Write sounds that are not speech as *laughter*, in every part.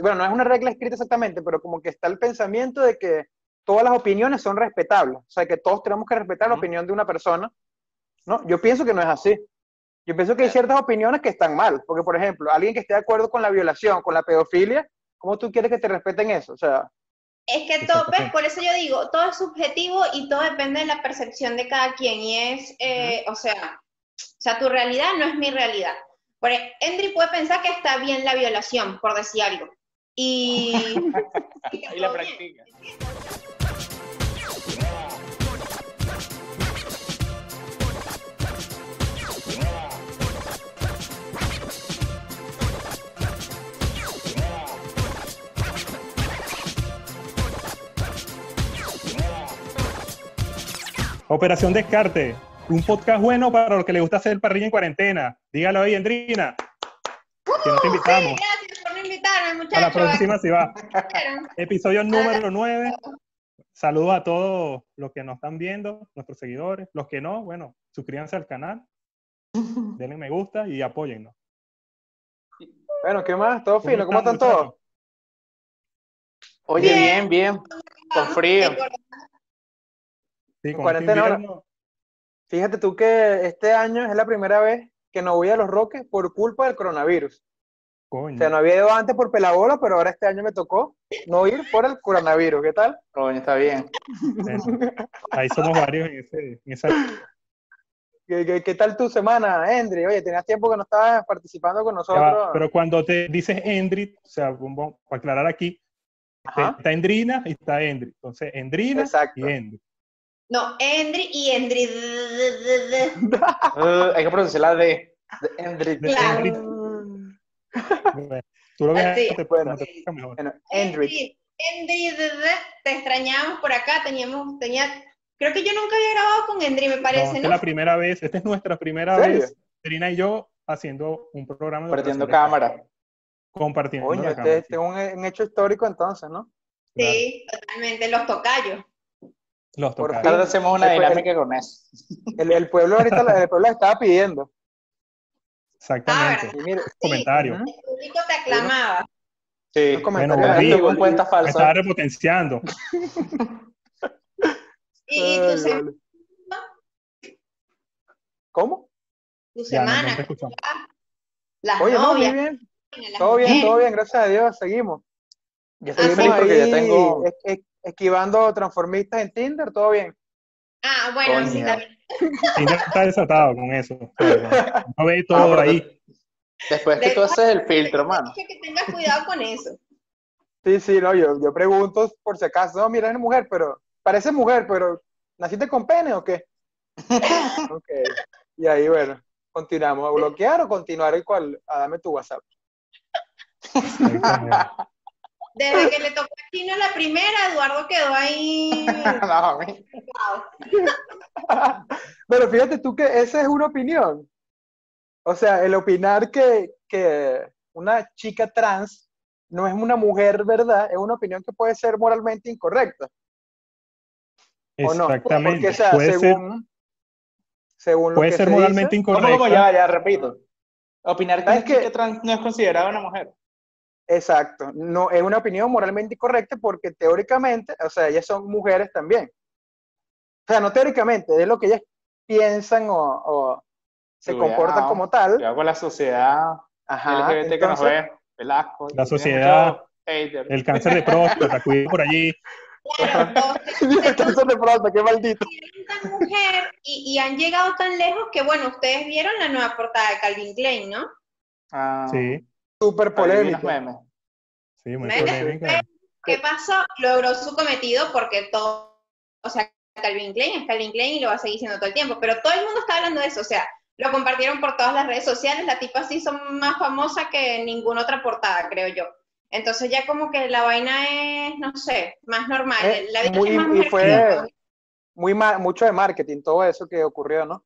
bueno, no es una regla escrita exactamente, pero como que está el pensamiento de que todas las opiniones son respetables, o sea, que todos tenemos que respetar la opinión de una persona, ¿no? Yo pienso que no es así. Yo pienso que hay ciertas opiniones que están mal, porque por ejemplo, alguien que esté de acuerdo con la violación, con la pedofilia, ¿cómo tú quieres que te respeten eso? O sea, es que todo, ¿ves? por eso yo digo, todo es subjetivo y todo depende de la percepción de cada quien. Y es, eh, o sea, o sea, tu realidad no es mi realidad. Por Endri puede pensar que está bien la violación, por decir algo. Y, *laughs* y la practica. Operación Descarte, un podcast bueno para los que les gusta hacer parrilla en cuarentena. Dígalo ahí, Endrina. Que no te invitamos. Sí, gracias por invitarme, muchachos. A la próxima si va. *laughs* Episodio número 9. Saludos a todos los que nos están viendo, nuestros seguidores. Los que no, bueno, suscríbanse al canal, *laughs* denle me gusta y apóyennos. Bueno, ¿qué más? ¿Todo fino? ¿Cómo están todos? Oye, bien, bien. Con frío. Sí, con cuarentena Fíjate tú que este año es la primera vez que no voy a Los Roques por culpa del coronavirus. coño. O sea, no había ido antes por pelabola, pero ahora este año me tocó no ir por el coronavirus. ¿Qué tal? Coño, está bien. Ahí somos varios en, ese, en esa. ¿Qué, qué, qué tal tu semana, Endri? Oye, tenías tiempo que no estabas participando con nosotros. va, Pero cuando te dices Endri, o sea, vamos a aclarar aquí, Ajá. está Endrina y está Endri. Entonces, Endrina Exacto. y Endri. No, Endri y Endri. Uh, *laughs* hay que pronunciar la D. Claro. Endri. Bueno, tú lo ves, Así, te, mejor. Bueno. Endri, Endri, te extrañábamos por acá, teníamos, tenía, creo que yo nunca había grabado con Endri, me No, parece, esta es la primera vez, esta es nuestra primera vez, Endrina y yo haciendo un programa Compartiendo cámara. compartiendo la este, cámara, este es un, un hecho histórico entonces, ¿no? Sí, totalmente, los tocayos. Los por tocayos. fin. Hacemos una Después- dinámica con eso. El, el pueblo ahorita, la- el pueblo estaba pidiendo. Exactamente. Y mire, Comentario. El público te aclamaba. Sí. Bueno, volví. En cuenta Me falsa. estaba repotenciando. *laughs* Y, y tu, Ay, se- vale. ¿Cómo? tu Ya, no, no semana, te escuchamos. las Oye, no, muy novias, bien. las Todo bien, todo bien, gracias a Dios, seguimos. Yo estoy feliz porque ya tengo. es- es- esquivando transformistas en Tinder, todo bien. Ah, bueno, sí, también. Tinder está desatado con eso. No ve *laughs* todo pero ahí. Después que tú haces el filtro, mano. Que tengas cuidado con eso. Sí, sí, no, yo, yo pregunto por si acaso, no, mira, es mujer, pero parece mujer, pero ¿naciste con pene o qué? *laughs* Ok, y ahí, bueno, continuamos. ¿A bloquear o continuar el cual? A dame tu WhatsApp. *laughs* Desde que le tocó a Chino la primera, Eduardo quedó ahí. *laughs* No. Pero fíjate tú que esa es una opinión. O sea, el opinar que, que una chica trans no es una mujer, ¿verdad? Es una opinión que puede ser moralmente incorrecta. ¿O no? Exactamente. Porque, o sea, puede ser, según, según lo puede que ser se moralmente dice, ¿Cómo, incorrecto. cómo? Ya, ya, repito. Opinar que ¿Sabes una chica trans no es considerada una mujer. Exacto. No, es una opinión moralmente incorrecta porque teóricamente, o sea, ellas son mujeres también. O sea, no teóricamente, es lo que ellas piensan o, o se Cuidado. comportan como tal. Cuidado con la sociedad Ajá. LGBT que nos entonces- ve. Velasco. La tiene sociedad. El cáncer de próstata, cuidado por allí. Claro, *laughs* El cáncer de próstata, qué maldito. tan mujer y, y han llegado tan lejos que, bueno, ustedes vieron la nueva portada de Calvin Klein, ¿no? Ah, Sí, Súper memes. sí, muy polémica. ¿Qué pasó? Logró su cometido porque todo, o sea, Calvin Klein es Calvin Klein y lo va a seguir siendo todo el tiempo, pero todo el mundo está hablando de eso, o sea, lo compartieron por todas las redes sociales, la tipa sí son más famosa que ninguna otra portada, creo yo. Entonces ya como que la vaina es, no sé, más normal. Eh, la vida muy- es más y fue-. Muy mucho de marketing, todo eso que ocurrió, ¿no?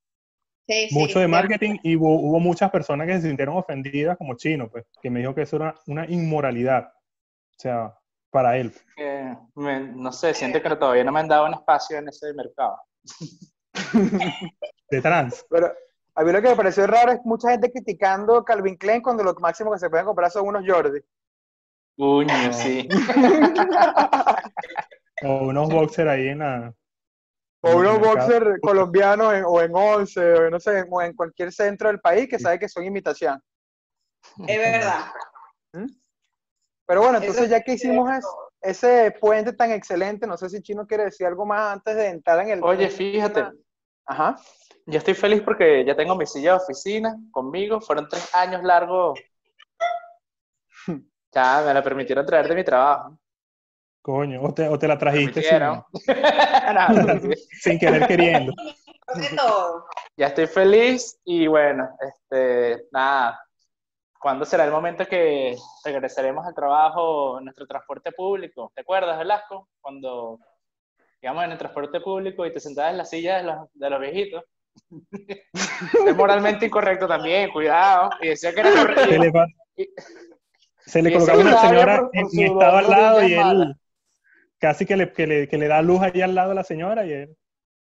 Sí, sí, Mucho de sí. marketing y hubo, hubo muchas personas que se sintieron ofendidas como chino, pues, que me dijo que eso era una inmoralidad. O sea, para él. Me- no sé, siento que todavía no me han dado un espacio en ese mercado. *laughs* De trans. Pero a mí lo que me pareció raro es mucha gente criticando Calvin Klein cuando lo máximo que se pueden comprar son unos Jordi. Puño, sí. *laughs* O unos boxers ahí en la. O unos boxers colombianos en- o en Once, o en, no sé, o en cualquier centro del país que sabe que son imitación. Es verdad. Pero bueno, Eso entonces ya que hicimos es- ese puente tan excelente, no sé si Chino quiere decir algo más antes de entrar en el... Oye, fíjate, Ajá. yo estoy feliz porque ya tengo mi silla de oficina conmigo. Fueron tres años largos. *laughs* Ya me la permitieron traer de mi trabajo. Coño, o te, o te la trajiste sin, Permitieron. *laughs* No, sí. sin querer queriendo. Ya estoy feliz y bueno, este, nada. ¿Cuándo será el momento que regresaremos al trabajo en nuestro transporte público? ¿Te acuerdas, Velasco? Cuando íbamos en el transporte público y te sentabas en la silla de los, de los viejitos. *laughs* es moralmente incorrecto también, cuidado. Y decía que era Se correcto. le, va- se le Y ese colocaba una señora en, en estado al lado y él mala. Casi que le, que, le, que le da luz ahí al lado a la señora y él,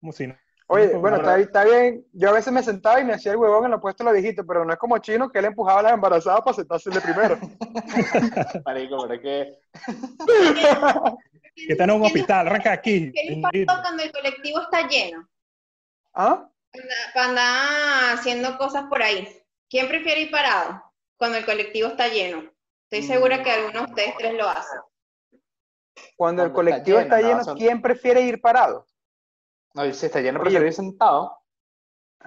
como si no. Oye, bueno, está, está bien. Yo a veces me sentaba y me hacía el huevón en lo puesto de los viejitos, pero no es como Chino que él empujaba a las embarazadas para sentarse de primero. *laughs* Marico, pero es que *laughs* Que está en un hospital, arranca aquí. ¿Qué les pasó cuando el colectivo está lleno? ¿Ah? Para andar haciendo cosas por ahí. ¿Quién prefiere ir parado cuando el colectivo está lleno? Estoy segura que algunos de ustedes tres lo hacen. Cuando el Cuando está colectivo está lleno, lleno, no, son- ¿quién prefiere ir parado? no, si está lleno, prefiero ir sentado.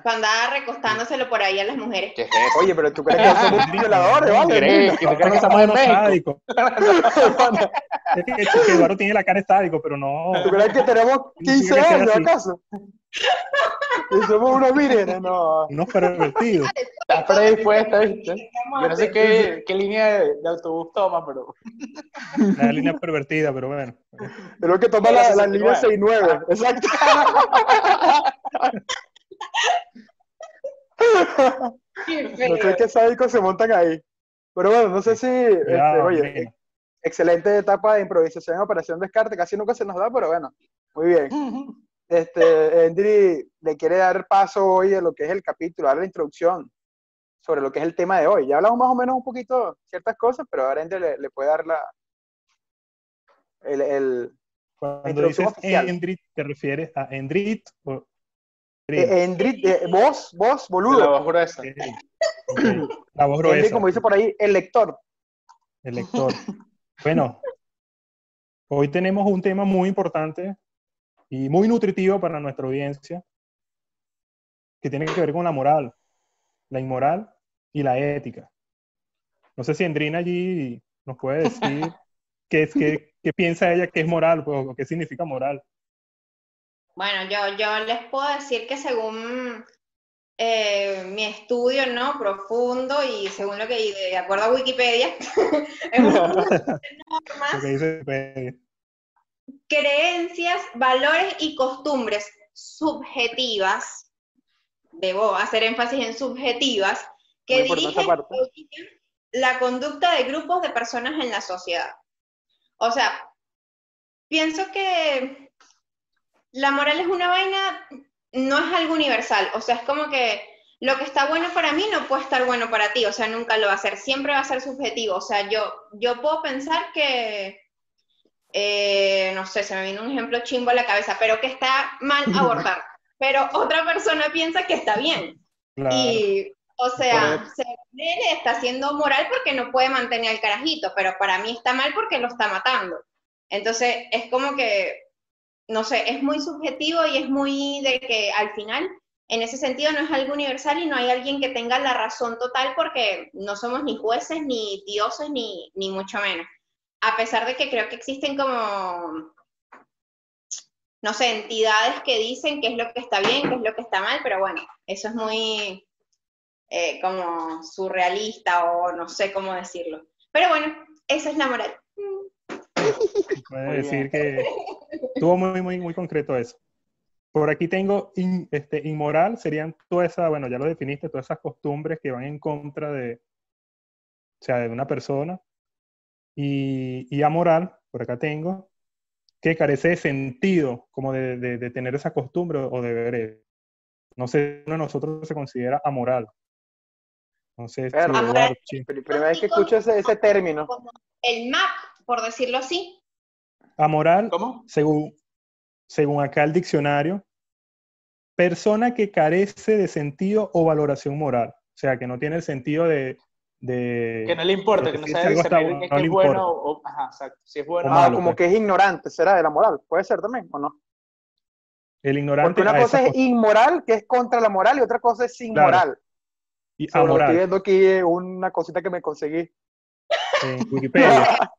Para andar recostándoselo por ahí a las mujeres. ¿Qué es eso? Oye, pero tú crees que somos *laughs* violadores, ¿vale? ¿Crees? ¿Que tú crees que estamos en México? *laughs* *laughs* Es que, Eduardo tiene la cara de sádico, pero no. ¿Tú crees que tenemos Sí, 15 que sea años, acaso? Y somos unos vírgenes, no. Unos pervertidos. Estás predispuesta, ¿viste? Yo no sé qué, qué línea de, de autobús toma, pero La línea pervertida, pero bueno. Tenemos que tomar la, la línea 69. Exacto. Qué No sé qué sádicos se montan ahí. Pero bueno, no sé si, este, oye, nena. excelente etapa de improvisación en Operación Descarte, casi nunca se nos da, pero bueno, muy bien. Este, Endri le quiere dar paso hoy de lo que es el capítulo, darle la introducción sobre lo que es el tema de hoy. Ya hablamos más o menos un poquito ciertas cosas, pero ahora Endri le, le puede dar la, el, el- Cuando introducción dices oficial. Endrit, ¿te refieres a Endrit o eh, Endri, eh, voz, voz, de la boludo. voz gruesa. La voz Endri, gruesa, como dice por ahí, el lector. el lector. Bueno, hoy tenemos un tema muy importante y muy nutritivo para nuestra audiencia, que tiene que ver con la moral, la inmoral y la ética. No sé si Endrina allí nos puede decir *laughs* qué, es, qué, qué piensa ella que es moral pues, o qué significa moral. Bueno, yo, yo les puedo decir que según eh, mi estudio, ¿no? Profundo y según lo que, de acuerdo a Wikipedia, *laughs* es una *laughs* normas. Creencias, valores y costumbres subjetivas, debo hacer énfasis en subjetivas, que dirigen la conducta de grupos de personas en la sociedad. O sea, pienso que la moral es una vaina, no es algo universal, o sea, es como que lo que está bueno para mí no puede estar bueno para ti, o sea, nunca lo va a ser, siempre va a ser subjetivo, o sea, yo, yo puedo pensar que, eh, no sé, se me vino un ejemplo chimbo a la cabeza, pero que está mal *laughs* abortar, pero otra persona piensa que está bien. Claro. Y, o sea, él está haciendo moral porque no puede mantener al carajito, pero para mí está mal porque lo está matando. Entonces, es como que, no sé, es muy subjetivo y es muy de que al final, en ese sentido, no es algo universal y no hay alguien que tenga la razón total porque no somos ni jueces, ni dioses, ni, ni mucho menos. A pesar de que creo que existen como, no sé, entidades que dicen qué es lo que está bien, qué es lo que está mal, pero bueno, eso es muy eh, como surrealista o no sé cómo decirlo. Pero bueno, esa es la moral. Puede decir que estuvo muy, muy, muy concreto eso. Por aquí tengo in- este, inmoral, serían todas esas, bueno, ya lo definiste, todas esas costumbres que van en contra de, o sea, de una persona. Y, y amoral, por acá tengo, que carece de sentido, como de, de- de tener esa costumbre o deberes. No sé, uno de nosotros se considera amoral. No sé si Amoral. sí. Pri- Primera vez que escucho ese, ese término. Como el map por decirlo así. Amoral, ¿Cómo? según, según acá el diccionario, persona que carece de sentido o valoración moral. O sea, que no tiene el sentido de... de Que no le importa, que no si sabe algo está qué no es le bueno o, ajá, exacto, si es bueno O o Ah, malo, como pues. que es ignorante, será de la moral. Puede ser también, ¿o no? El ignorante Porque una a cosa es inmoral, que es contra la moral, y otra cosa es inmoral. y Sobre lo que amoral estoy viendo aquí eh, una cosita que me conseguí. en *laughs* Wikipedia.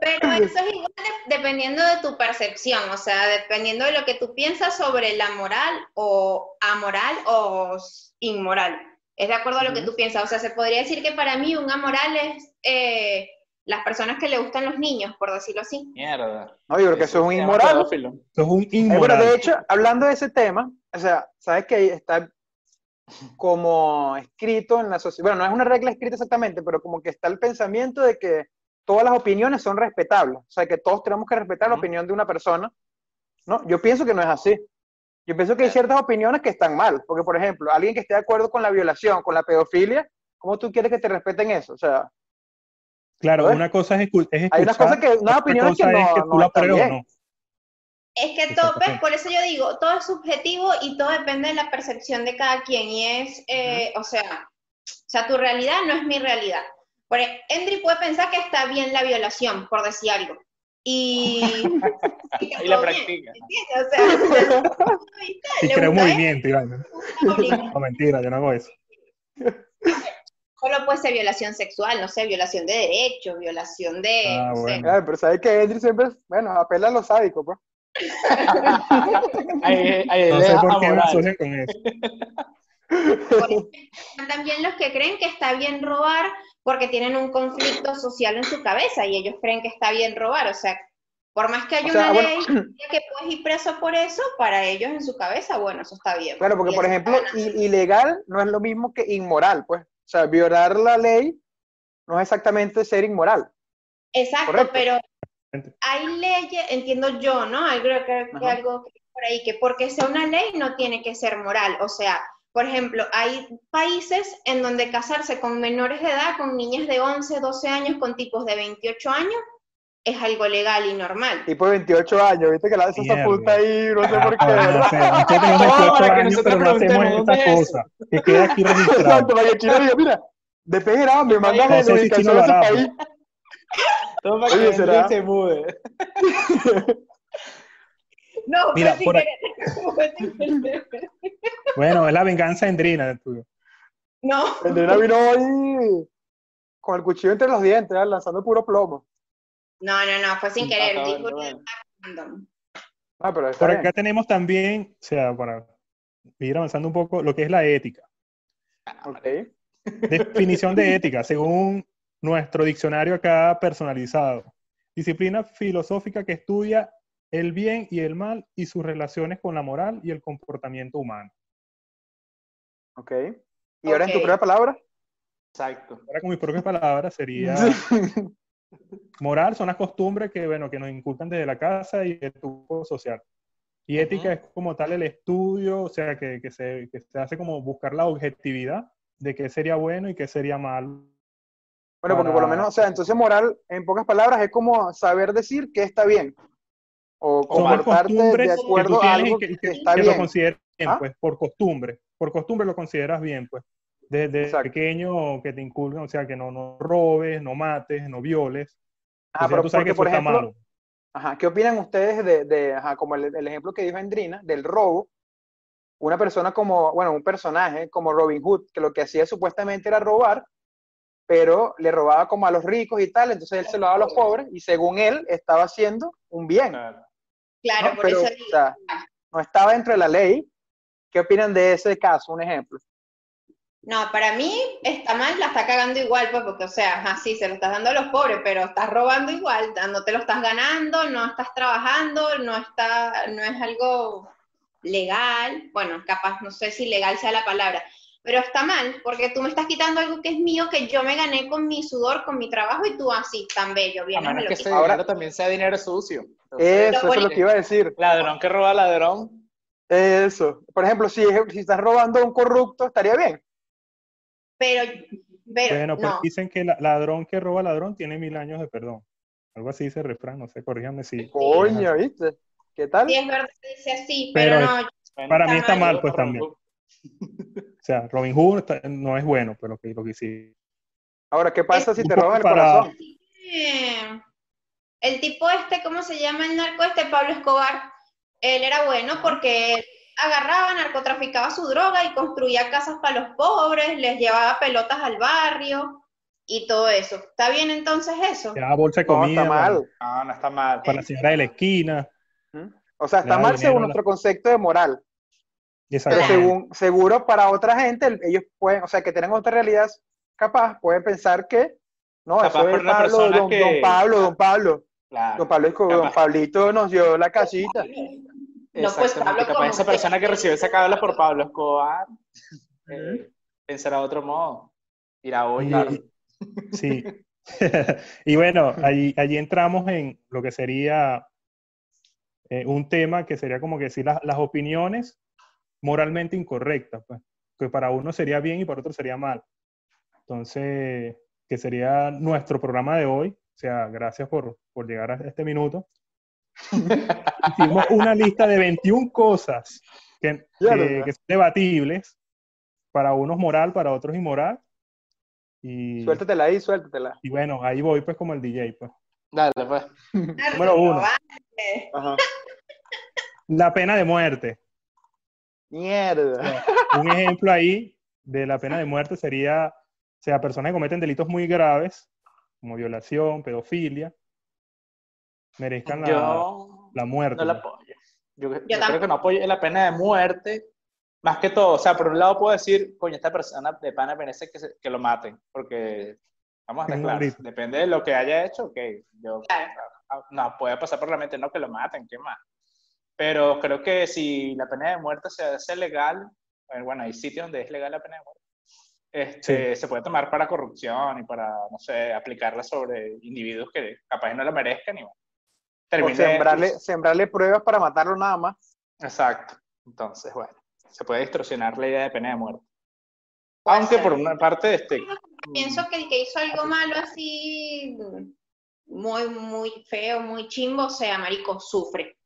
Pero eso es igual de- dependiendo de tu percepción, o sea, dependiendo de lo que tú piensas sobre la moral o amoral o inmoral. Es de acuerdo a lo que Ujú. tú piensas. O sea, se podría decir que para mí un amoral es eh, las personas que le gustan los niños, por decirlo así. Mierda. No, yo creo que eso es un inmoral. Eso es un Eh, bueno, inmoral. de hecho, hablando de ese tema, o sea, sabes que ahí está como escrito en la sociedad, bueno, no es una regla escrita exactamente, pero como que está el pensamiento de que todas las opiniones son respetables, o sea, que todos tenemos que respetar la opinión de una persona, ¿no? Yo pienso que no es así. Yo pienso que hay ciertas opiniones que están mal, porque por ejemplo, alguien que esté de acuerdo con la violación, con la pedofilia, ¿cómo tú quieres que te respeten eso? O sea, Claro, una cosa es, escu- es escuchar. Hay unas cosas que- unas opiniones que cosa es no- que no tú la están apruebes o bien. no. Es que todo, por eso yo digo, todo es subjetivo y todo depende de la percepción de cada quien. Y es, eh, o sea, o sea, tu realidad no es mi realidad. Por ej- Endry puede pensar que está bien la violación, por decir algo. Y, y *laughs* Y la practica. ¿entiendes? O sea, *laughs* Y crea un movimiento. eso, obliga. No, mentira, yo no hago eso. Solo puede ser violación sexual, no sé, violación de derechos, violación de, Ah, no sé. bueno. ay, pero sabes que Edri siempre, bueno, apela a los sádicos, pues. Ahí, ahí No sé por qué me asocian con eso. Por ejemplo, están también los que creen que está bien robar porque tienen un conflicto social en su cabeza y ellos creen que está bien robar. O sea, por más que haya O sea, una bueno, ley *clears throat* que puedes ir preso por eso, para ellos en su cabeza, bueno, eso está bien. Claro, porque por ejemplo, ilegal no es lo mismo que inmoral, pues. O sea, violar la ley no es exactamente ser inmoral. Exacto, correcto. pero hay leyes, entiendo yo, ¿no? Hay creo que, que algo que por ahí, que porque sea una ley no tiene que ser moral. O sea, por ejemplo, hay países en donde casarse con menores de edad, con niñas de 11, 12 años, con tipos de 28 años, es algo legal y normal. Tipo de 28 años, viste que la se Mierda. oculta ahí, no sé por qué, Joder, no sé, nosotros tenemos No, 28 para que años, nosotros pero no hacemos esta ¿dónde es cosa. Que queda aquí *laughs* registrado. Exacto, para que chino diga, mira, después era, me mandas No la ubicación de ese país. Todo para que se mude. *laughs* No, Mira, *laughs* fue sin por querer. Bueno, es la venganza endrina del tuyo. No, Vendrina vino hoy con el cuchillo entre los dientes, ¿verdad? lanzando puro plomo. no, no, no, fue sin Ah, querer. Ah, pero está Por bien. acá tenemos también, o sea, para ir avanzando un poco, lo que es la ética. Ok. Definición de ética, según nuestro diccionario acá personalizado. Disciplina filosófica que estudia el bien y el mal y sus relaciones con la moral y el comportamiento humano. Ok. ¿Y ahora en tu propia palabra? Exacto. Ahora con mis propias palabras sería moral son las costumbres que, bueno, que nos inculcan desde la casa y el grupo social. Y ética Ujú. es como tal el estudio, o sea, que, que se, que se hace como buscar la objetividad de qué sería bueno y qué sería malo. Bueno, porque por lo menos, o sea, entonces moral, en pocas palabras, es como saber decir que está bien. O comportarte de costumbres que acuerdo a algo que, que, que- está que bien. lo consideras bien, ¿Ah? pues, por costumbre. Por costumbre lo consideras bien, pues. Desde Exacto. pequeño que te inculcan, o sea, que no, no robes, no mates, no violes. Ah, Entonces ya pero tú sabes que porque, por está ejemplo, malo. Ajá, ¿qué opinan ustedes de, de ajá, como el, el ejemplo que dijo Endrina, del robo? Una persona como, bueno, un personaje como Robin Hood, que lo que hacía supuestamente era robar, pero le robaba como a los ricos y tal, entonces él se lo daba a los pobres y según él estaba haciendo un bien. Claro. Claro, ¿no? por Pero, eso o digo, sea, no estaba dentro de la ley. ¿Qué opinan de ese caso? Un ejemplo. No, para mí está mal, la está cagando igual, pues, porque, o sea, ajá, sí, se lo estás dando a los pobres, pero estás robando igual, no te lo estás ganando, no estás trabajando, no está, no es algo legal, bueno, capaz, no sé si legal sea la palabra, pero está mal, porque tú me estás quitando algo que es mío, que yo me gané con mi sudor, con mi trabajo, y tú así, tan bello, A vienes, me menos lo que ese quitas. Ahora- también sea dinero sucio. Entonces, Eso, eso es lo que iba a decir. Ladrón que roba ladrón. Eso. Por ejemplo, si, si estás robando a un corrupto, estaría bien. Pero, pero, Bueno, pues no, dicen que la- ladrón que roba ladrón tiene mil años de perdón. Algo así dice el refrán, no sé, corríjame si. Coño, ¿viste? ¿Qué tal? Sí, es verdad, dice así, Pero pero, no. Para mí está mal, mal, pues también. *laughs* Sea, Robin Hood está- no es bueno, pero que lo que sí. Ahora, ¿qué pasa si te roban el para- corazón? Eh, el tipo este, ¿cómo se llama el narco este? Pablo Escobar. Él era bueno porque él agarraba, narcotraficaba su droga y construía casas para los pobres, les llevaba pelotas al barrio y todo eso. ¿Está bien entonces eso? Ya bolsa de No, comida está para, mal. No, no está mal. para la señora de la esquina. ¿Mm? O sea, está mal según nuestro concepto de moral. Pero según, seguro para otra gente, el- ellos pueden, o sea, que tienen otra realidad capaz, pueden pensar que, no, Capaz eso por es una Pablo, persona don, que- don Pablo, don Pablo. Claro. Don Pablo, don. Pablito nos dio la casita. No, pues. Pablo, Capaz esa persona que recibió esa cabla por Pablo Escobar eh, pensará de otro modo. Dirá, oye, Y- Sí. *laughs* y bueno, allí, allí entramos en lo que sería eh, un tema que sería como que decir las, las opiniones moralmente incorrectas, pues, que para uno sería bien y para otro sería mal. Entonces, que sería nuestro programa de hoy. O sea, gracias por, por llegar a este minuto. *laughs* Hicimos una lista de 21 cosas que, Ya, que- que son debatibles. Para unos moral, para otros inmoral. Y, Suéltatela ahí, suéltatela. y bueno, ahí voy pues como el DJ. Pues. dale, pues. Número uno. Ajá. La pena de muerte. Mierda. Un ejemplo ahí de la pena de muerte sería, o sea, personas que cometen delitos muy graves, como violación, pedofilia, merezcan la, Yo la muerte. no la apoyo. Yo, creo que no apoyo la pena de muerte. Más que todo, o sea, por un lado puedo decir, coño, esta persona de pana merece que, se- que lo maten, porque vamos a estar claros, depende de lo que haya hecho, ok, yo, Claro. no, puede pasar por la mente, no, que lo maten, ¿qué más? Pero creo que si la pena de muerte se hace legal, eh, bueno, hay sitios donde es legal la pena de muerte, este, se puede tomar para corrupción y para, no sé, aplicarla sobre individuos que capaz no lo merezcan y bueno. O sembrarle, sembrarle pruebas para matarlo nada más. Exacto. Entonces, bueno, se puede distorsionar la idea de pena de muerte. Puede Aunque ser. por una parte, este, Pienso que el que hizo algo malo así, muy, muy feo, muy chimbo, o sea, marico, sufre.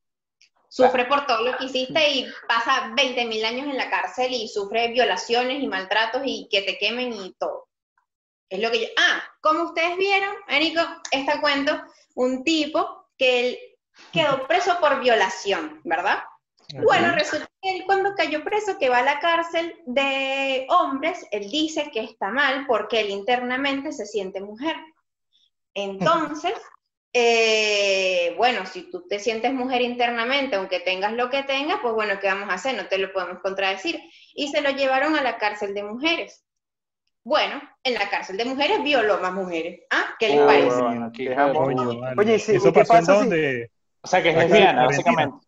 Sufre por todo lo que hiciste y pasa 20 mil años en la cárcel y sufre violaciones y maltratos y que te quemen y todo. Es lo que yo... Ah, como ustedes vieron, marico, este cuento, un tipo que él quedó preso por violación, ¿verdad? Bueno, resulta que él cuando cayó preso, que va a la cárcel de hombres, él dice que está mal porque él internamente se siente mujer. Entonces, eh, bueno, si tú te sientes mujer internamente, aunque tengas lo que tengas, pues bueno, ¿qué vamos a hacer? No te lo podemos contradecir. Y se lo llevaron a la cárcel de mujeres. Bueno, en la cárcel de mujeres violó más mujeres. ¿Ah? ¿Qué les Oh, parece? bueno, aquí- Qué jamón. Coño, vale. Oye, ¿y si- Eso y qué pasó en pasa si- donde... o sea, que es lesbiana, básicamente.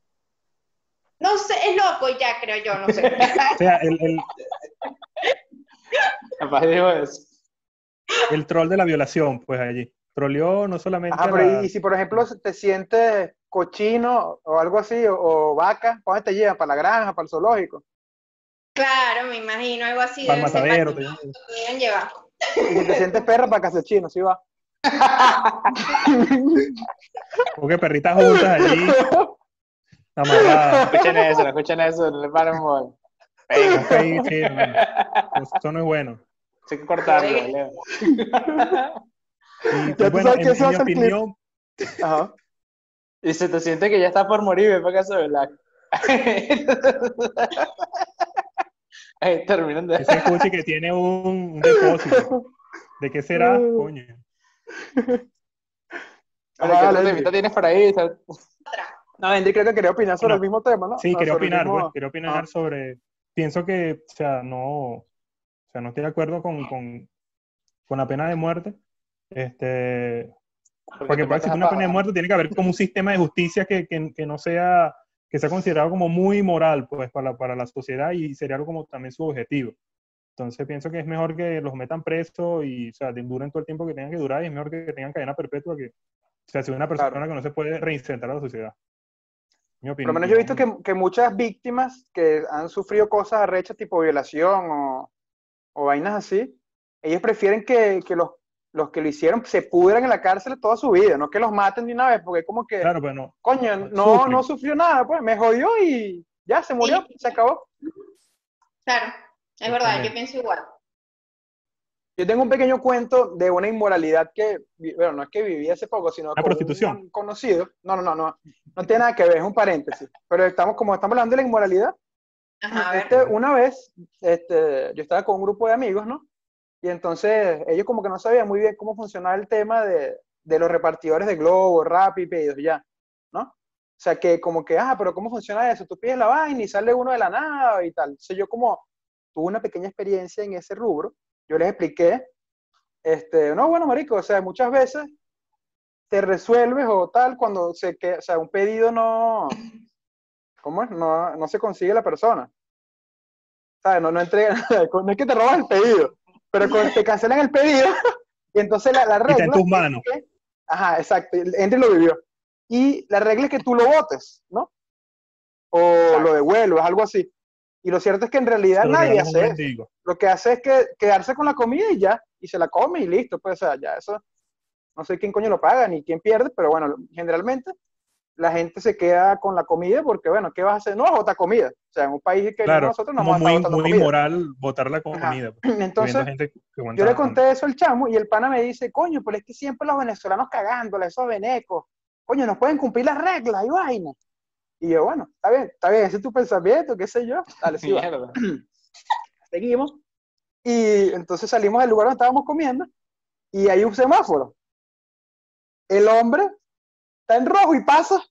No sé, es loco ya, creo yo, no sé. *laughs* O sea, el, el, Capaz digo eso. el troll de la violación, pues allí. Troleó no solamente Ajá, a pero la- y, si por ejemplo te sientes cochino o algo así, o, o vaca, ¿para dónde te llevan? ¿Para la granja, para el zoológico? Claro, me imagino, algo así. para el debe ser matadero. te- pudieran llevar. Y si te sientes perra, para casa chino, sí va. *laughs* Porque perritas juntas allí, amarradas. Escuchen eso, no escuchen eso, no le paren Ok, sí, no, eso no es bueno. hay que cortarlo. Leo. Y, Ya pues, tú bueno, sabes que en, mi opinión, Ajá. Y se te siente que ya está por morir, ven para casa de Black. Ahí terminan de... ese escuche que tiene un, un depósito. ¿De qué será? *laughs* Coño. Ajá, ¿Qué temita tienes por ahí? No, Henry creo que quería opinar sobre No. el mismo tema, ¿no? Sí, No, quería sobre el opinar, mismo- pues, quería opinar Ah. sobre. Pienso que, o sea, no, o sea, no estoy de acuerdo con, con, con la pena de muerte. Este, porque tú para a una pena de muerte tiene que haber como un sistema de justicia que, que, que no sea, que sea considerado como muy moral, pues, para, para la sociedad y sería algo como también su objetivo. Entonces pienso que es mejor que los metan presos y, o sea, duren todo el tiempo que tengan que durar y es mejor que tengan cadena perpetua que, o sea, si una persona Claro. que no se puede reinsertar a la sociedad. Mi Por opinión. lo menos yo he visto que, que muchas víctimas que han sufrido cosas arrechas tipo violación o, o vainas así, ellos prefieren que, que los los que lo hicieron se pudran en la cárcel toda su vida, no que los maten de una vez, porque como que, Claro, pero no. coño, no no, sufren. no sufrió nada, pues me jodió y ya se murió, se acabó. Claro, es verdad, yo pienso igual. Yo tengo un pequeño cuento de una inmoralidad que, bueno, no es que viví hace poco, sino ¿La con prostitución? un conocido. No, no, no, no, no tiene nada que ver, es un paréntesis. Pero estamos, como estamos hablando de la inmoralidad, Ajá, este, una vez, este, yo estaba con un grupo de amigos, ¿no? Y entonces ellos como que no sabían muy bien cómo funcionaba el tema de, de los repartidores de Globo, Rappi, pedidos ya, ¿no? O sea, que como que, ah, pero ¿cómo funciona eso? Tú pides la vaina y sale uno de la nada y tal. Entonces yo como tuve una pequeña experiencia en ese rubro, yo les expliqué, este, no, bueno, marico, o sea, muchas veces te resuelves o tal cuando se que, o sea, un pedido no, ¿cómo es? No, no se consigue la persona. ¿Sabes? No, no entrega *laughs* no es que te robas el pedido, pero cuando te cancelan el pedido, y *laughs* entonces la, la regla... está en tus es manos. que- ajá, exacto, Henry lo vivió. Y la regla es que tú lo votes, ¿no? O lo devuelves, algo así. Y lo cierto es que en realidad nadie hace eso lo que hace es que quedarse con la comida y ya, y se la come y listo, pues, o sea, ya eso, no sé quién coño lo paga ni quién pierde, pero bueno, generalmente la gente se queda con la comida porque, bueno, ¿qué vas a hacer? No vas a botar comida, o sea, en un país que Claro, nosotros no vamos a muy, estar botando muy comida. inmoral botar la comida. pues, *clears throat* Entonces, gente yo le conté eso al chamo y el pana me dice, coño, pero es que siempre los venezolanos cagándola, esos venecos, coño, no pueden cumplir las reglas y vaina. Y yo, bueno, está bien, está bien, ese es tu pensamiento, qué sé yo, dale, sí va. *clears throat* Seguimos. Y entonces salimos del lugar donde estábamos comiendo y hay un semáforo. El hombre está en rojo y pasa.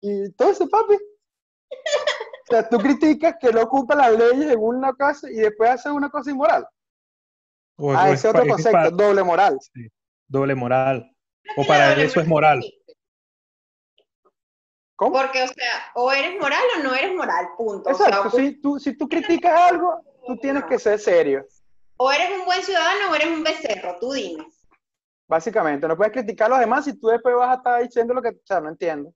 Y todo eso, papi. O sea, tú criticas que no cumpla las leyes en una cosa y después haces una cosa inmoral. O- Ah, o ese es otro es concepto, doble moral. doble moral. O para él eso es moral. ¿Cómo? Porque, o sea, o eres moral o no eres moral, punto. O, Exacto, sea, si tú, si tú criticas algo, tú tienes que ser serio. o eres un buen ciudadano o eres un becerro, tú dime. Básicamente, no puedes criticar a los demás si tú después vas a estar diciendo lo que, o sea, no entiendo.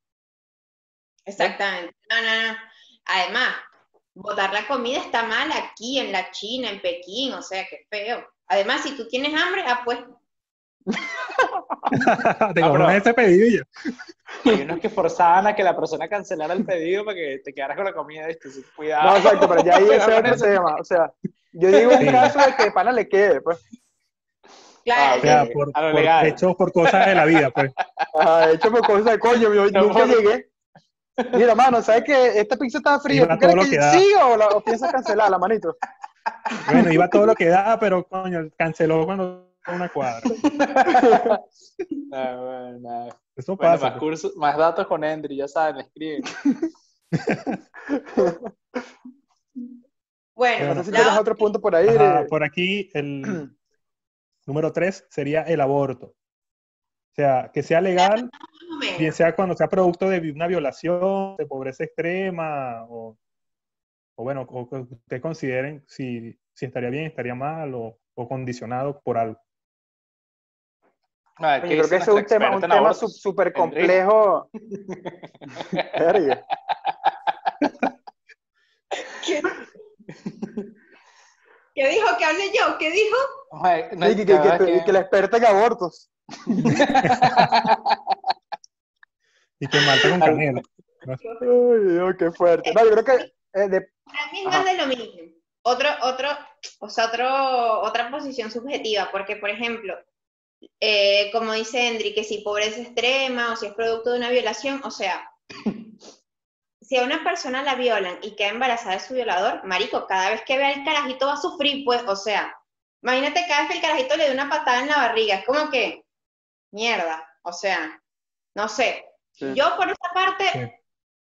Exactamente. No, no, no. Además, botar la comida está mal aquí, en la China, en Pekín, o sea, qué feo. Además, si tú tienes hambre, ah, pues, *laughs* Te Ah, comes pero- ese pedido y ya. Hay unos que forzaban a que la persona cancelara el pedido para que te quedaras con la comida, Cuidado. No, exacto, pero ya ahí *laughs* ese otro tema. O sea, yo digo un Sí. caso de que de pana le quede, pues. Claro, O sea, Sí, por, hechos cosas de la vida, pues. Ajá, *laughs* de hecho, por cosas de coño, yo No, nunca por- llegué. Mira, mano, ¿sabes que esta pizza está fría? ¿Tú lo que que da. sí o, la, o piensas cancelarla, manito? Bueno, iba todo lo que da, pero coño, canceló cuando una cuadra. Ah, bueno, nada. Eso Bueno, pasa. más, cursos, más datos con Endry, ya saben, escriben. *laughs* Bueno, No sé si la tienes otro punto por ahí. Ajá, de- por aquí el *clears throat* número tres sería el aborto. O sea, que sea legal, bien sea cuando sea producto de una violación, de pobreza extrema, o, o bueno, o que ustedes consideren si, si estaría bien, estaría mal, o, o condicionado por algo. A ver, ¿qué creo que ese es un tema, un tema súper complejo. *laughs* ¿Qué? ¿Qué dijo? ¿Qué hablé yo? ¿Qué dijo? Ay, no, Sí, que, que- que- que- que- que la experta en abortos. *laughs* Y que malta con canela. Ay, Dios, qué fuerte. No, yo creo que eh, de- Para mí es Ajá. más de lo mismo. Otro, otro, o sea, otro, otra posición subjetiva, porque, por ejemplo, eh, como dice Endri, que si pobreza extrema o si es producto de una violación, o sea, si a una persona la violan y queda embarazada de su violador, marico, cada vez que vea el carajito va a sufrir, pues, o sea, imagínate cada vez que el carajito le dé una patada en la barriga, es como que, mierda, o sea, no sé. Sí. Yo por esa parte, Sí.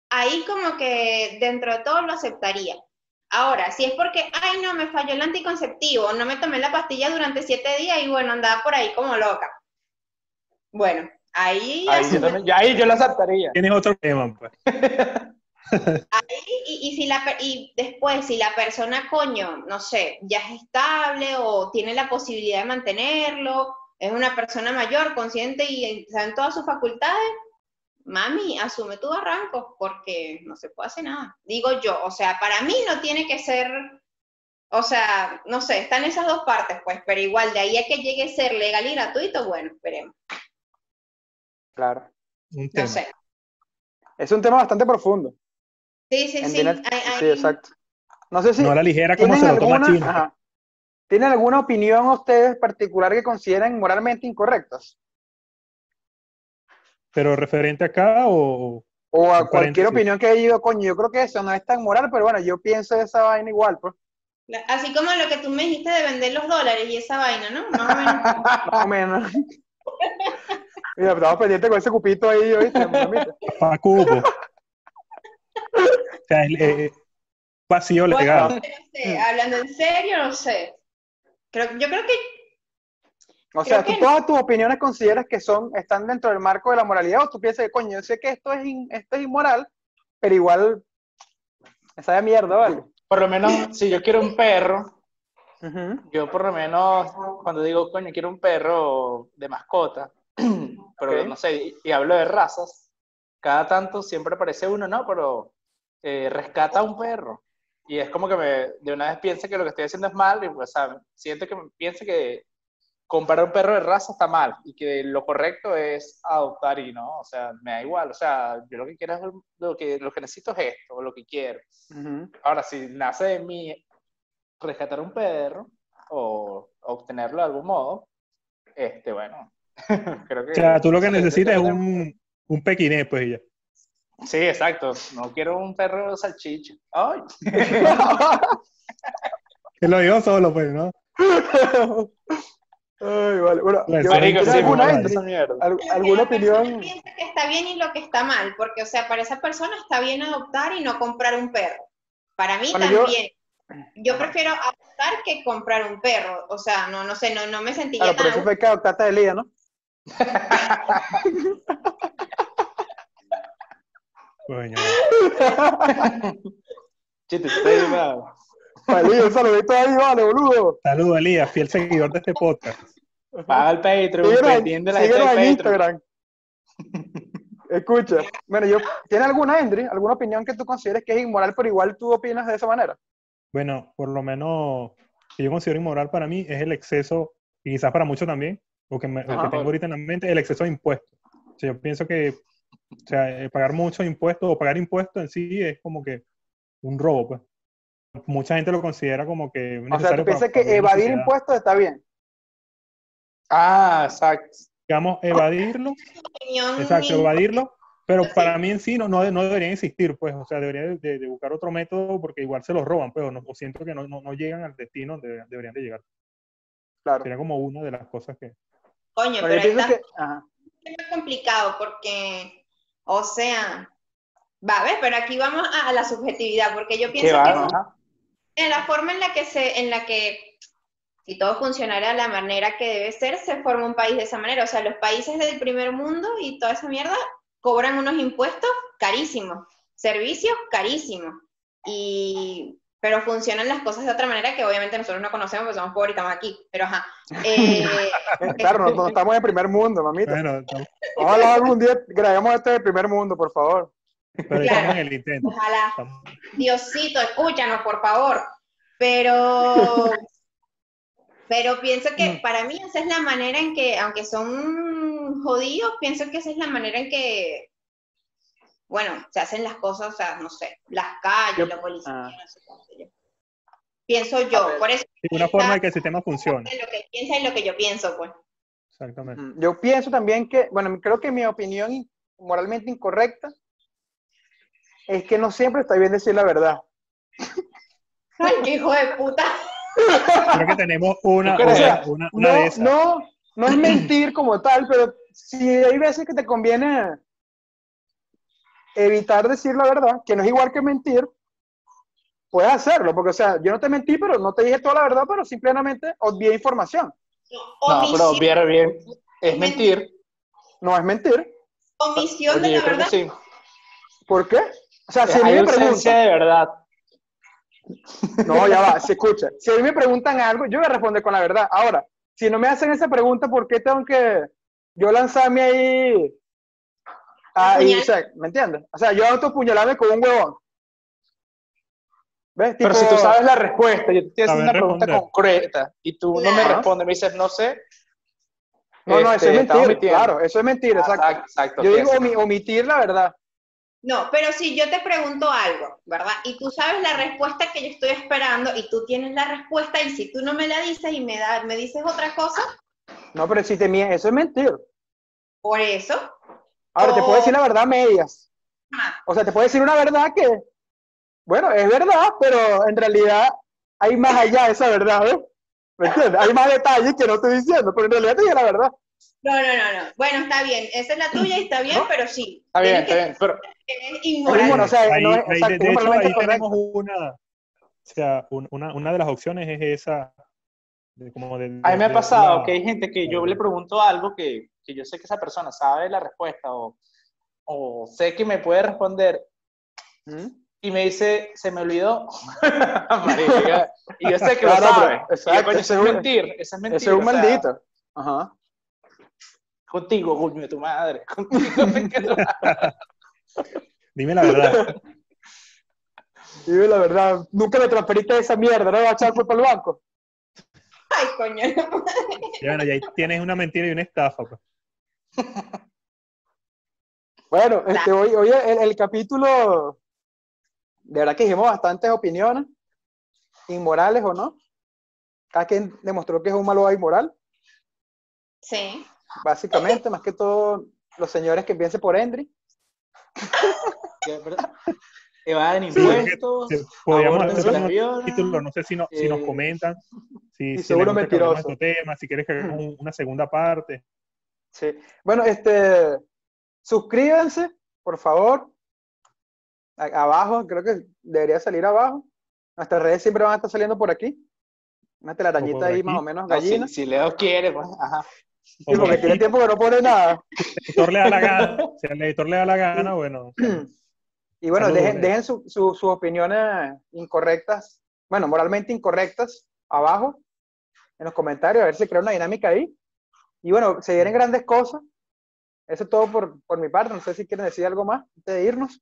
ahí como que dentro de todo lo aceptaría. Ahora, si es porque, ay, no, me falló el anticonceptivo, no me tomé la pastilla durante siete días y bueno, andaba por ahí como loca. Bueno, ahí, Ahí yo, también- ahí yo lo aceptaría. Tienes otro tema, pues. *laughs* y, y si la, per- y después, si la persona, coño, no sé, ya es estable o tiene la posibilidad de mantenerlo, es una persona mayor, consciente y está en todas sus facultades, mami, asume tu barranco, porque no se puede hacer nada. Digo yo, o sea, para mí no tiene que ser O sea, no sé, están esas dos partes, pues, pero igual de ahí a que llegue a ser legal y gratuito, bueno, esperemos. Claro. Un No tema. sé. Es un tema bastante profundo. Sí, sí, sí. hay- Sí, exacto. No sé si No a la ligera como se lo toma alguna, China. ajá. ¿tienen alguna opinión ustedes particular que consideren moralmente incorrectas? Pero referente acá o... O a cualquier opinión que haya ido, coño, yo creo que eso no es tan moral, pero bueno, yo pienso esa vaina igual, pues. Así como lo que tú me dijiste de vender los dólares y esa vaina, ¿no? Más o menos. *laughs* Más o menos. *laughs* Mira, estamos pendientes con ese cupito ahí, ¿oíste? mamita? Pa' cupo. o sea, es vacío Bueno, legal. no sé, hablando en serio, no sé. Creo, yo creo que O sea, ¿tú que- todas tus opiniones consideras que son, están dentro del marco de la moralidad o tú piensas que, coño, yo sé que esto es, in- esto es inmoral, pero igual, esa de mierda, ¿vale? Por lo menos, si yo quiero un perro, Ujú. yo por lo menos, cuando digo, coño, quiero un perro de mascota, *clears throat* pero Ok. no sé, y, y hablo de razas, cada tanto siempre aparece uno, ¿no? Pero eh, rescata a un perro. Y es como que me, de una vez piensa que lo que estoy haciendo es mal, y o sea, siento que piensa que comprar un perro de raza está mal, y que lo correcto es adoptar y no, o sea, me da igual, o sea, yo lo que quiero es, lo que, lo que necesito es esto, o lo que quiero. Ujú. Ahora, si nace de mí rescatar un perro o obtenerlo de algún modo, este, bueno, *laughs* creo que... O sea, tú lo que necesitas es un, un pequinés, pues, y ya. Sí, exacto. No quiero un perro salchicha. Ay, *laughs* Que lo digo solo, pues, ¿no? Ay, vale. Bueno, Bueno, yo- marico, ¿tienes sí, alguna, mierda. ¿Al- ¿Alguna opinión? piensa que está bien y lo que está mal, porque, o sea, para esa persona está bien adoptar y no comprar un perro. Para mí Bueno, también. Yo, prefiero adoptar que comprar un perro. O sea, no, no sé, no, no me sentiría Claro, por tan eso fue que adoptaste de Lía, ¿no? *laughs* *laughs* Coño. *laughs* Chiste. Vale, un saludito ahí, vale, boludo. Saludos, Elías, fiel seguidor de este podcast. Paga el Patreon, Síguenos entiende la gente en Patreon. Instagram. *laughs* Escucha, bueno, yo, ¿tienes alguna, Endri? ¿Alguna opinión que tú consideres que es inmoral, pero igual tú opinas de esa manera? Bueno, por lo menos que yo considero inmoral para mí es el exceso, y quizás para muchos también, o que, me- que tengo ahorita en la mente, el exceso de impuestos. O sea, yo pienso que o sea, eh, pagar muchos impuestos o pagar impuestos en sí es como que un robo, pues. Mucha gente lo considera como que O sea, tú piensas para que evadir sociedad. impuestos está bien. Ah, exacto. Digamos, evadirlo, exacto, evadirlo, pero Sí. para mí en sí no, no, no deberían existir, pues, o sea, debería de, buscar otro método porque igual se los roban, pues, o, no- o siento que no, no, no llegan al destino donde deberían de llegar. Claro. Sería como una de las cosas que... Coño, pero está que, ajá. es complicado porque, o sea, va a ver, pero aquí vamos a, a la subjetividad, porque yo pienso que en la forma en la que se, en la que si todo funcionara de la manera que debe ser, se forma un país de esa manera. O sea, los países del primer mundo y toda esa mierda cobran unos impuestos carísimos, servicios carísimos. Y pero funcionan las cosas de otra manera que obviamente nosotros no conocemos porque somos pobres y estamos aquí. Pero ajá. *laughs* Eh, Eh, Claro, no, no estamos en primer mundo, mamita. Bueno, estamos- Ojalá algún día grabemos esto de primer mundo, por favor. pero Claro. estamos en el intento. ojalá. Estamos- Diosito, escúchanos, por favor. Pero, pero pienso que Mm. para mí esa es la manera en que, aunque son jodidos, pienso que esa es la manera en que, bueno, se hacen las cosas, o sea, no sé, las calles, Yo- la policía, ah. no sé cómo se llama. Pienso yo, A ver. por eso Sí, una forma de que el sistema funcione. lo que piensa y lo que yo pienso, pues. Exactamente. Mm, Yo pienso también que, bueno, creo que mi opinión in- moralmente incorrecta es que no siempre está bien decir la verdad. *laughs* Ay, qué hijo de puta. Creo que tenemos una, *laughs* una, una- una No, de esas. no, no es mentir como tal, pero si hay veces que te conviene evitar decir la verdad, que no es igual que mentir, puedes hacerlo, porque, o sea, yo no te mentí, pero no te dije toda la verdad, pero simplemente obvié información. No, pero Omisión, obviar bien es mentir. No es mentir. omisión Oye, de yo la verdad. sí. ¿Por qué? O sea, si a mí Hay me preguntan, de verdad. no, ya va, se escucha. Si a mí me preguntan algo, yo voy a responder con la verdad. Ahora, si no me hacen esa pregunta, ¿por qué tengo que yo lanzarme ahí? Ah, o sea, ¿Me entiendes? O sea, yo autopuñalarme con un huevón. ¿Ves? Pero si tú sabes la respuesta, yo te estoy haciendo una pregunta responder. concreta y tú no me respondes, me dices, no sé. No, no, eso este, es estamos mentira. Claro, eso es mentira, exacto. Exacto, exacto, Yo digo omi- omitir la verdad. No, pero si yo te pregunto algo, ¿verdad? Y tú sabes la respuesta que yo estoy esperando y tú tienes la respuesta y si tú no me la dices y me, da, me dices otra cosa, No, pero si te mie- eso es mentira. por eso, Ahora, te puedo decir la verdad medias. O sea, te puedo decir una verdad que, bueno, es verdad, pero en realidad hay más allá de esa verdad, ¿ves? ¿Me entiendes? Hay más detalles que no estoy diciendo, pero en realidad te dije la verdad. no, no, no, no. Bueno, está bien, esa es la tuya y está bien, ¿No? pero sí. Está bien, tienes está bien. Pero, Es inmoral. inmoral, o sea, Ahí- no es- ahí, de- exacto, de hecho, ahí tenemos una, o sea, un- una, una de las opciones es esa. de como de- a mí me ha de- pasado que hay gente que yo le pregunto algo que, que yo sé que esa persona sabe la respuesta o, o sé que me puede responder ¿Mm? y me dice, se me olvidó. *laughs* Marica, y yo sé que Claro, lo sabe. Exacto, coño, eso es un- mentir, eso es mentir. Ese es un o sea, maldito. Ajá. Contigo, coño de tu madre. *laughs* Contigo me quedo. Dime la verdad. Dime la verdad, nunca me transferiste esa mierda, ¿no? ¿Vas a echar culpa al banco? Ay, coño. Y bueno, y ahí tienes una mentira y una estafa. pues. *laughs* Bueno, este, hoy, hoy el, el capítulo, de verdad que dijimos bastantes opiniones, inmorales o no. Cada quien demostró que es un malo inmoral, Sí. básicamente, más que todo los señores que piensen por Endry. *laughs* Evaden impuestos. Sí, Podríamos hacer un título, no sé si, no- si nos Eh, comentan, si, y si seguro les mentiroso. estos temas, si quieres que hagamos un- *laughs* una segunda parte. Sí. Bueno, este, suscríbanse, por favor. A- abajo, creo que debería salir abajo. Nuestras redes siempre van a estar saliendo por aquí. Una telarañita ahí aquí. más o menos No, si, gallina. si Leo quiere, pues, ajá. Sí, porque aquí, tiene tiempo que no pone nada. el editor le da la gana. *laughs* Si al editor le da la gana, bueno. *clears throat* Y bueno, Saludos, dejen, eh. dejen su- su- sus opiniones incorrectas, bueno, moralmente incorrectas, abajo, en los comentarios, a ver si crea una dinámica ahí. Y bueno, se vienen grandes cosas. Eso es todo por, por mi parte. No sé si quieren decir algo más antes de irnos.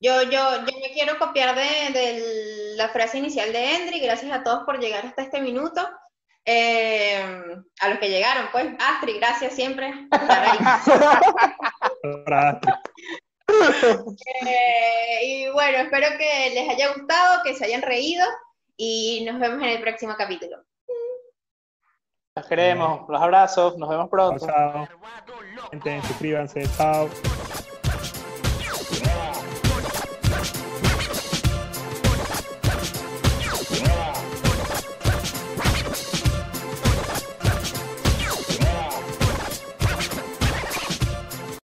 Yo, yo, yo me quiero copiar de, de la frase inicial de Endry. Gracias a todos por llegar hasta este minuto. Eh, a los que llegaron, pues. Astrid, gracias siempre por estar ahí. Eh, y bueno, espero que les haya gustado, que se hayan reído y nos vemos en el próximo capítulo. Los queremos, los abrazos, nos vemos pronto. chao. Gente, suscríbanse. Chao.